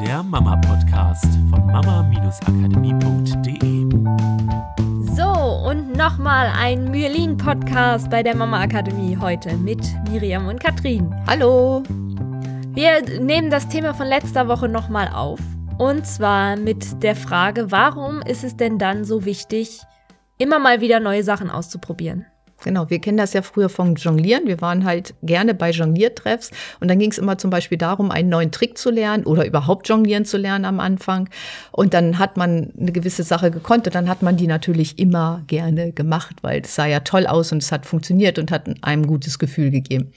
der Mama-Podcast von mama-akademie.de. So, und nochmal ein Myelin-Podcast bei der Mama Akademie heute mit Miriam und Katrin. Hallo! Wir nehmen das Thema von letzter Woche nochmal auf. Und zwar mit der Frage, warum ist es denn dann so wichtig, immer mal wieder neue Sachen auszuprobieren? Genau, wir kennen das ja früher vom Jonglieren. Wir waren halt gerne bei Jongliertreffs und dann ging es immer zum Beispiel darum, einen neuen Trick zu lernen oder überhaupt Jonglieren zu lernen am Anfang. Und dann hat man eine gewisse Sache gekonnt und dann hat man die natürlich immer gerne gemacht, weil es sah ja toll aus und es hat funktioniert und hat einem ein gutes Gefühl gegeben.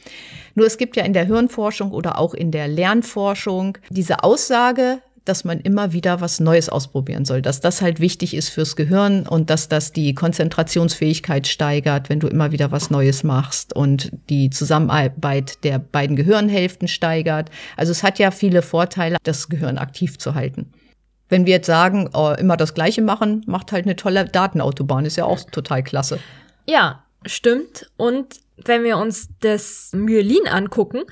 Nur es gibt ja in der Hirnforschung oder auch in der Lernforschung diese Aussage, dass man immer wieder was Neues ausprobieren soll, dass das halt wichtig ist fürs Gehirn und dass das die Konzentrationsfähigkeit steigert, wenn du immer wieder was Neues machst und die Zusammenarbeit der beiden Gehirnhälften steigert. Also es hat ja viele Vorteile, das Gehirn aktiv zu halten. Wenn wir jetzt sagen, oh, immer das Gleiche machen, macht halt eine tolle Datenautobahn, ist ja auch total klasse. Ja, stimmt. Und wenn wir uns das Myelin angucken,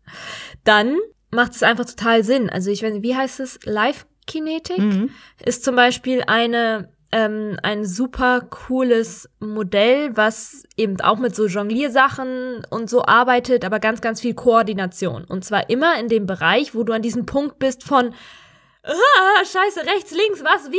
dann macht es einfach total Sinn. Also ich weiß nicht, wie heißt es? Live Kinetik mhm. ist zum Beispiel eine ähm, ein super cooles Modell, was eben auch mit so Jongliersachen und so arbeitet, aber ganz, ganz viel Koordination. Und zwar immer in dem Bereich, wo du an diesem Punkt bist von ah, Scheiße, rechts, links, was, wie?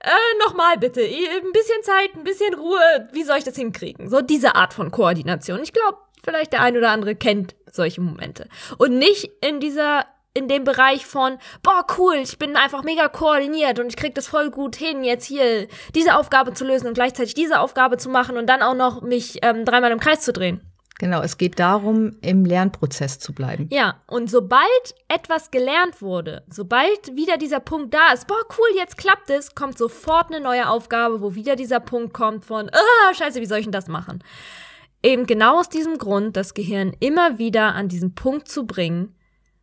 Äh, nochmal bitte. Ein bisschen Zeit, ein bisschen Ruhe. Wie soll ich das hinkriegen? So diese Art von Koordination. Ich glaube, vielleicht der ein oder andere kennt solche Momente. Und nicht in dieser in dem Bereich von, boah, cool, ich bin einfach mega koordiniert und ich krieg das voll gut hin, jetzt hier diese Aufgabe zu lösen und gleichzeitig diese Aufgabe zu machen und dann auch noch mich ähm, dreimal im Kreis zu drehen. Genau, es geht darum, im Lernprozess zu bleiben. Ja, und sobald etwas gelernt wurde, sobald wieder dieser Punkt da ist, boah, cool, jetzt klappt es, kommt sofort eine neue Aufgabe, wo wieder dieser Punkt kommt von, ah, scheiße, wie soll ich denn das machen? Eben genau aus diesem Grund, das Gehirn immer wieder an diesen Punkt zu bringen,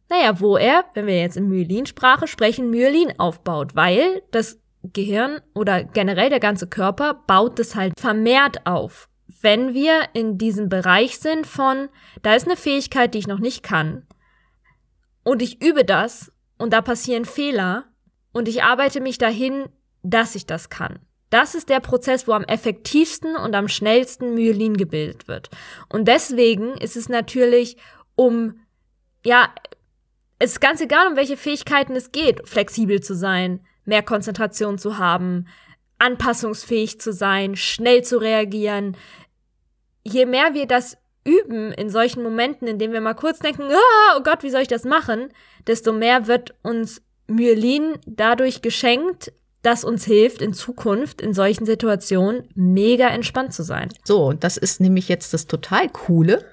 naja, wo er, wenn wir jetzt in Myelinsprache sprechen, Myelin aufbaut, weil das Gehirn oder generell der ganze Körper baut es halt vermehrt auf. Wenn wir in diesem Bereich sind von, da ist eine Fähigkeit, die ich noch nicht kann, und ich übe das, und da passieren Fehler, und ich arbeite mich dahin, dass ich das kann. Das ist der Prozess, wo am effektivsten und am schnellsten Myelin gebildet wird. Und deswegen ist es natürlich um, ja, es ist ganz egal, um welche Fähigkeiten es geht, flexibel zu sein, mehr Konzentration zu haben, anpassungsfähig zu sein, schnell zu reagieren. Je mehr wir das üben in solchen Momenten, in denen wir mal kurz denken, ah, oh Gott, wie soll ich das machen, desto mehr wird uns Myelin dadurch geschenkt, das uns hilft, in Zukunft in solchen Situationen mega entspannt zu sein. So, und das ist nämlich jetzt das total Coole.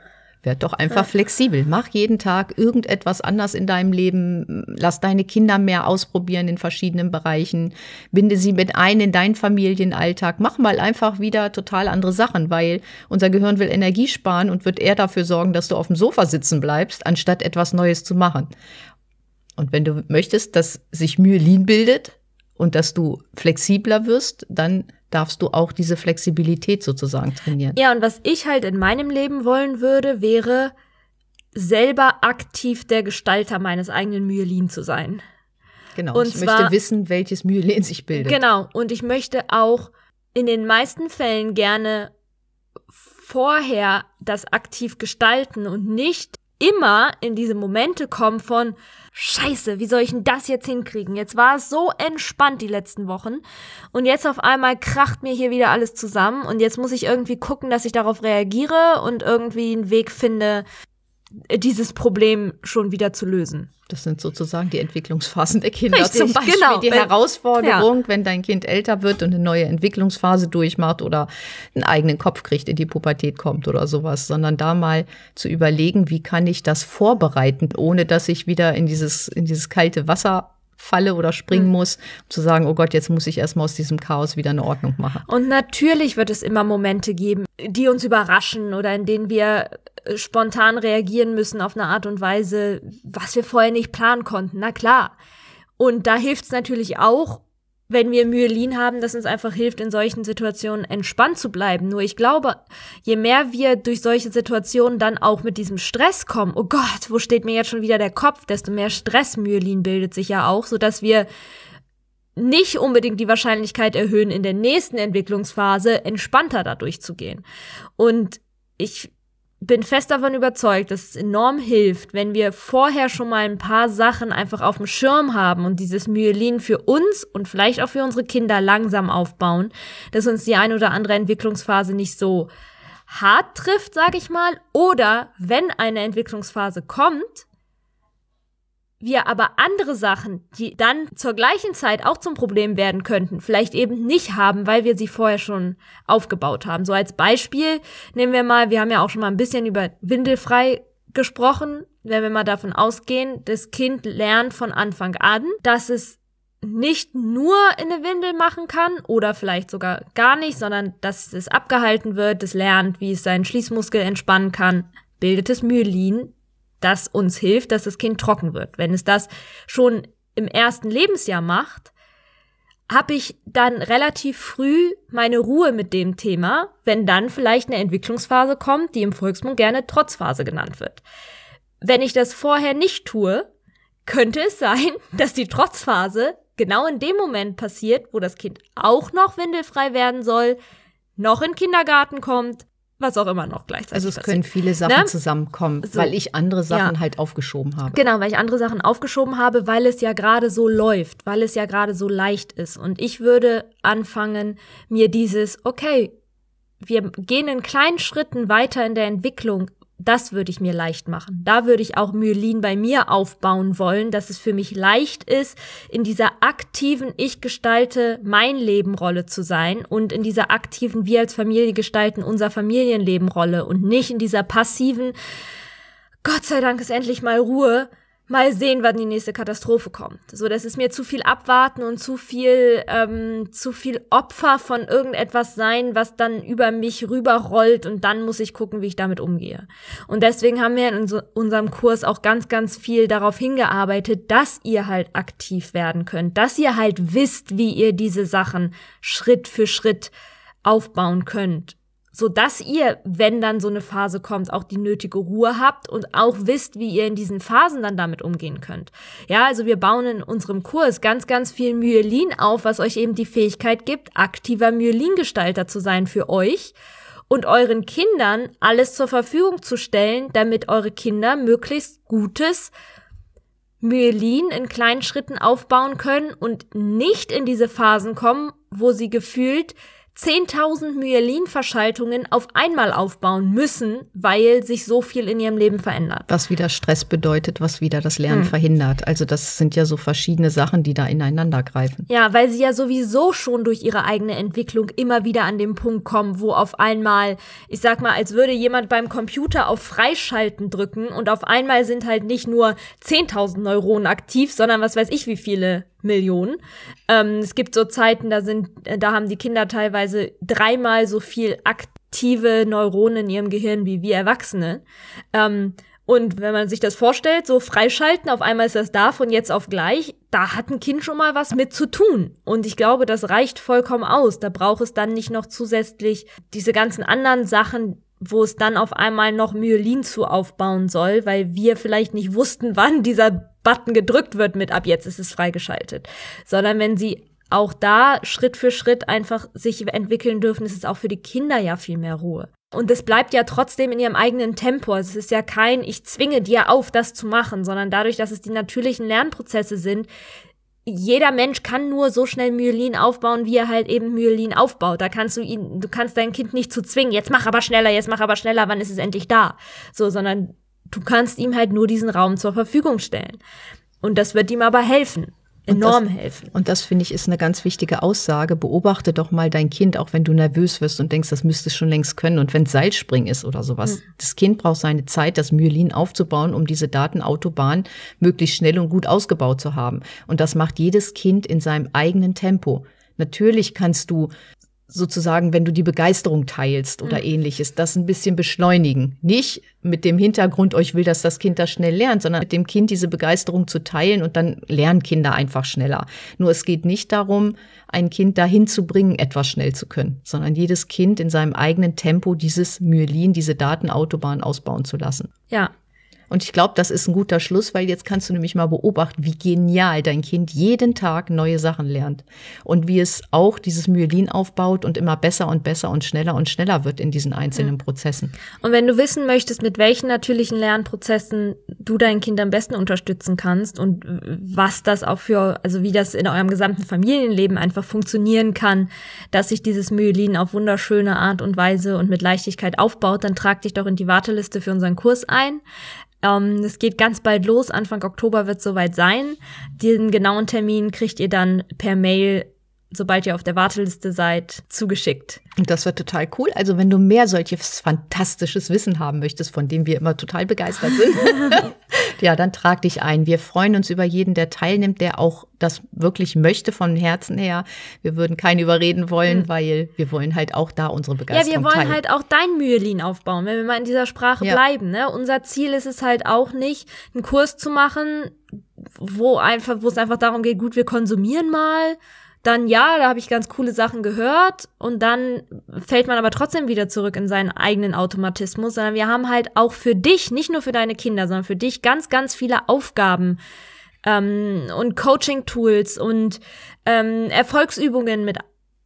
Werd doch einfach ja. flexibel. Mach jeden Tag irgendetwas anders in deinem Leben. Lass deine Kinder mehr ausprobieren in verschiedenen Bereichen. Binde sie mit ein in deinen Familienalltag. Mach mal einfach wieder total andere Sachen, weil unser Gehirn will Energie sparen und wird eher dafür sorgen, dass du auf dem Sofa sitzen bleibst, anstatt etwas Neues zu machen. Und wenn du möchtest, dass sich Myelin bildet, und dass du flexibler wirst, dann darfst du auch diese Flexibilität sozusagen trainieren. Ja, und was ich halt in meinem Leben wollen würde, wäre selber aktiv der Gestalter meines eigenen Myelin zu sein. Genau, und ich zwar, möchte wissen, welches Myelin sich bildet. Genau, und ich möchte auch in den meisten Fällen gerne vorher das aktiv gestalten und nicht immer in diese Momente kommen von Scheiße, wie soll ich denn das jetzt hinkriegen? Jetzt war es so entspannt die letzten Wochen und jetzt auf einmal kracht mir hier wieder alles zusammen und jetzt muss ich irgendwie gucken, dass ich darauf reagiere und irgendwie einen Weg finde, dieses Problem schon wieder zu lösen. Das sind sozusagen die Entwicklungsphasen der Kinder. Richtig, Zum Beispiel genau. die Herausforderung, ja. wenn dein Kind älter wird und eine neue Entwicklungsphase durchmacht oder einen eigenen Kopf kriegt, in die Pubertät kommt oder sowas, sondern da mal zu überlegen, wie kann ich das vorbereiten, ohne dass ich wieder in dieses, in dieses kalte Wasser falle oder springen mhm. muss, um zu sagen, oh Gott, jetzt muss ich erstmal aus diesem Chaos wieder eine Ordnung machen. Und natürlich wird es immer Momente geben, die uns überraschen oder in denen wir äh, spontan reagieren müssen auf eine Art und Weise, was wir vorher nicht planen konnten. Na klar. Und da hilft es natürlich auch, wenn wir Myelin haben, das uns einfach hilft, in solchen Situationen entspannt zu bleiben. Nur ich glaube, je mehr wir durch solche Situationen dann auch mit diesem Stress kommen, oh Gott, wo steht mir jetzt schon wieder der Kopf, desto mehr Stressmyelin bildet sich ja auch, sodass wir nicht unbedingt die Wahrscheinlichkeit erhöhen, in der nächsten Entwicklungsphase entspannter dadurch zu gehen. Und ich bin fest davon überzeugt, dass es enorm hilft, wenn wir vorher schon mal ein paar Sachen einfach auf dem Schirm haben und dieses Myelin für uns und vielleicht auch für unsere Kinder langsam aufbauen, dass uns die eine oder andere Entwicklungsphase nicht so hart trifft, sage ich mal, oder wenn eine Entwicklungsphase kommt, wir aber andere Sachen, die dann zur gleichen Zeit auch zum Problem werden könnten, vielleicht eben nicht haben, weil wir sie vorher schon aufgebaut haben. So als Beispiel nehmen wir mal, wir haben ja auch schon mal ein bisschen über Windelfrei gesprochen, wenn wir mal davon ausgehen, das Kind lernt von Anfang an, dass es nicht nur in eine Windel machen kann oder vielleicht sogar gar nicht, sondern dass es abgehalten wird, es lernt, wie es seinen Schließmuskel entspannen kann, bildet es Myelin, das uns hilft, dass das Kind trocken wird. Wenn es das schon im ersten Lebensjahr macht, habe ich dann relativ früh meine Ruhe mit dem Thema, wenn dann vielleicht eine Entwicklungsphase kommt, die im Volksmund gerne Trotzphase genannt wird. Wenn ich das vorher nicht tue, könnte es sein, dass die Trotzphase genau in dem Moment passiert, wo das Kind auch noch windelfrei werden soll, noch in Kindergarten kommt, was auch immer noch gleichzeitig Also es passiert. können viele Sachen Ne? zusammenkommen, So. weil ich andere Sachen Ja. halt aufgeschoben habe. Genau, weil ich andere Sachen aufgeschoben habe, weil es ja gerade so läuft, weil es ja gerade so leicht ist. Und ich würde anfangen, mir dieses, okay, wir gehen in kleinen Schritten weiter in der Entwicklung. Das würde ich mir leicht machen. Da würde ich auch Myelin bei mir aufbauen wollen, dass es für mich leicht ist, in dieser aktiven Ich gestalte mein Leben Rolle zu sein und in dieser aktiven Wir als Familie gestalten unser Familienleben Rolle und nicht in dieser passiven Gott sei Dank ist endlich mal Ruhe. Mal sehen, wann die nächste Katastrophe kommt. So, das ist mir zu viel abwarten und zu viel, ähm, zu viel Opfer von irgendetwas sein, was dann über mich rüberrollt und dann muss ich gucken, wie ich damit umgehe. Und deswegen haben wir in unser- unserem Kurs auch ganz, ganz viel darauf hingearbeitet, dass ihr halt aktiv werden könnt, dass ihr halt wisst, wie ihr diese Sachen Schritt für Schritt aufbauen könnt so dass ihr, wenn dann so eine Phase kommt, auch die nötige Ruhe habt und auch wisst, wie ihr in diesen Phasen dann damit umgehen könnt. Ja, also wir bauen in unserem Kurs ganz, ganz viel Myelin auf, was euch eben die Fähigkeit gibt, aktiver Myelingestalter zu sein für euch und euren Kindern alles zur Verfügung zu stellen, damit eure Kinder möglichst gutes Myelin in kleinen Schritten aufbauen können und nicht in diese Phasen kommen, wo sie gefühlt 10.000 Myelinverschaltungen auf einmal aufbauen müssen, weil sich so viel in ihrem Leben verändert. Was wieder Stress bedeutet, was wieder das Lernen Hm. verhindert. Also das sind ja so verschiedene Sachen, die da ineinander greifen. Ja, weil sie ja sowieso schon durch ihre eigene Entwicklung immer wieder an den Punkt kommen, wo auf einmal, ich sag mal, als würde jemand beim Computer auf Freischalten drücken und auf einmal sind halt nicht nur 10.000 Neuronen aktiv, sondern was weiß ich wie viele Millionen. Ähm, es gibt so Zeiten, da sind, äh, da haben die Kinder teilweise dreimal so viel aktive Neuronen in ihrem Gehirn wie wir Erwachsene. Ähm, und wenn man sich das vorstellt, so freischalten, auf einmal ist das da von jetzt auf gleich, da hat ein Kind schon mal was mit zu tun. Und ich glaube, das reicht vollkommen aus. Da braucht es dann nicht noch zusätzlich diese ganzen anderen Sachen, wo es dann auf einmal noch Myelin zu aufbauen soll, weil wir vielleicht nicht wussten, wann dieser Button gedrückt wird mit ab jetzt ist es freigeschaltet. Sondern wenn sie auch da Schritt für Schritt einfach sich entwickeln dürfen, ist es auch für die Kinder ja viel mehr Ruhe. Und es bleibt ja trotzdem in ihrem eigenen Tempo. Also Es ist ja kein, ich zwinge dir auf, das zu machen, sondern dadurch, dass es die natürlichen Lernprozesse sind, jeder Mensch kann nur so schnell Myelin aufbauen, wie er halt eben Myelin aufbaut. Da kannst du ihn, du kannst dein Kind nicht zu zwingen, jetzt mach aber schneller, jetzt mach aber schneller, wann ist es endlich da? So, sondern du kannst ihm halt nur diesen Raum zur Verfügung stellen. Und das wird ihm aber helfen. Enorm das, helfen. Und das finde ich ist eine ganz wichtige Aussage. Beobachte doch mal dein Kind, auch wenn du nervös wirst und denkst, das müsste es schon längst können. Und wenn Seilspringen ist oder sowas. Mhm. Das Kind braucht seine Zeit, das Myelin aufzubauen, um diese Datenautobahn möglichst schnell und gut ausgebaut zu haben. Und das macht jedes Kind in seinem eigenen Tempo. Natürlich kannst du sozusagen, wenn du die Begeisterung teilst oder mhm. ähnliches, das ein bisschen beschleunigen. Nicht mit dem Hintergrund, euch will, dass das Kind das schnell lernt, sondern mit dem Kind diese Begeisterung zu teilen und dann lernen Kinder einfach schneller. Nur es geht nicht darum, ein Kind dahin zu bringen, etwas schnell zu können, sondern jedes Kind in seinem eigenen Tempo dieses Myelin, diese Datenautobahn ausbauen zu lassen. Ja, und ich glaube, das ist ein guter Schluss, weil jetzt kannst du nämlich mal beobachten, wie genial dein Kind jeden Tag neue Sachen lernt und wie es auch dieses Myelin aufbaut und immer besser und besser und schneller und schneller wird in diesen einzelnen mhm. Prozessen. Und wenn du wissen möchtest, mit welchen natürlichen Lernprozessen du dein Kind am besten unterstützen kannst und was das auch für, also wie das in eurem gesamten Familienleben einfach funktionieren kann, dass sich dieses Myelin auf wunderschöne Art und Weise und mit Leichtigkeit aufbaut, dann trag dich doch in die Warteliste für unseren Kurs ein. Ähm, es geht ganz bald los. Anfang Oktober wird soweit sein. Den genauen Termin kriegt ihr dann per Mail sobald ihr auf der Warteliste seid, zugeschickt. Und das wird total cool. Also wenn du mehr solches fantastisches Wissen haben möchtest, von dem wir immer total begeistert sind, ja, dann trag dich ein. Wir freuen uns über jeden, der teilnimmt, der auch das wirklich möchte von Herzen her. Wir würden keinen überreden wollen, mhm. weil wir wollen halt auch da unsere Begeisterung Ja, wir wollen teilen. halt auch dein Myelin aufbauen, wenn wir mal in dieser Sprache ja. bleiben. Ne? Unser Ziel ist es halt auch nicht, einen Kurs zu machen, wo einfach, wo es einfach darum geht, gut, wir konsumieren mal dann ja, da habe ich ganz coole Sachen gehört und dann fällt man aber trotzdem wieder zurück in seinen eigenen Automatismus, sondern wir haben halt auch für dich, nicht nur für deine Kinder, sondern für dich ganz, ganz viele Aufgaben ähm, und Coaching-Tools und ähm, Erfolgsübungen mit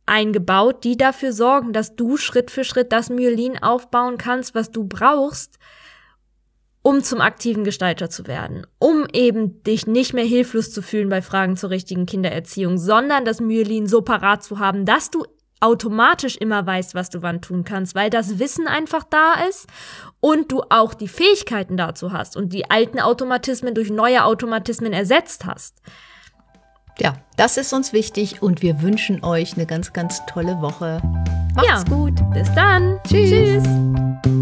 eingebaut, die dafür sorgen, dass du Schritt für Schritt das Myelin aufbauen kannst, was du brauchst, um zum aktiven Gestalter zu werden, um eben dich nicht mehr hilflos zu fühlen bei Fragen zur richtigen Kindererziehung, sondern das Myelin so parat zu haben, dass du automatisch immer weißt, was du wann tun kannst, weil das Wissen einfach da ist und du auch die Fähigkeiten dazu hast und die alten Automatismen durch neue Automatismen ersetzt hast. Ja, das ist uns wichtig und wir wünschen euch eine ganz, ganz tolle Woche. Macht's ja, gut. Bis dann. Tschüss. Tschüss.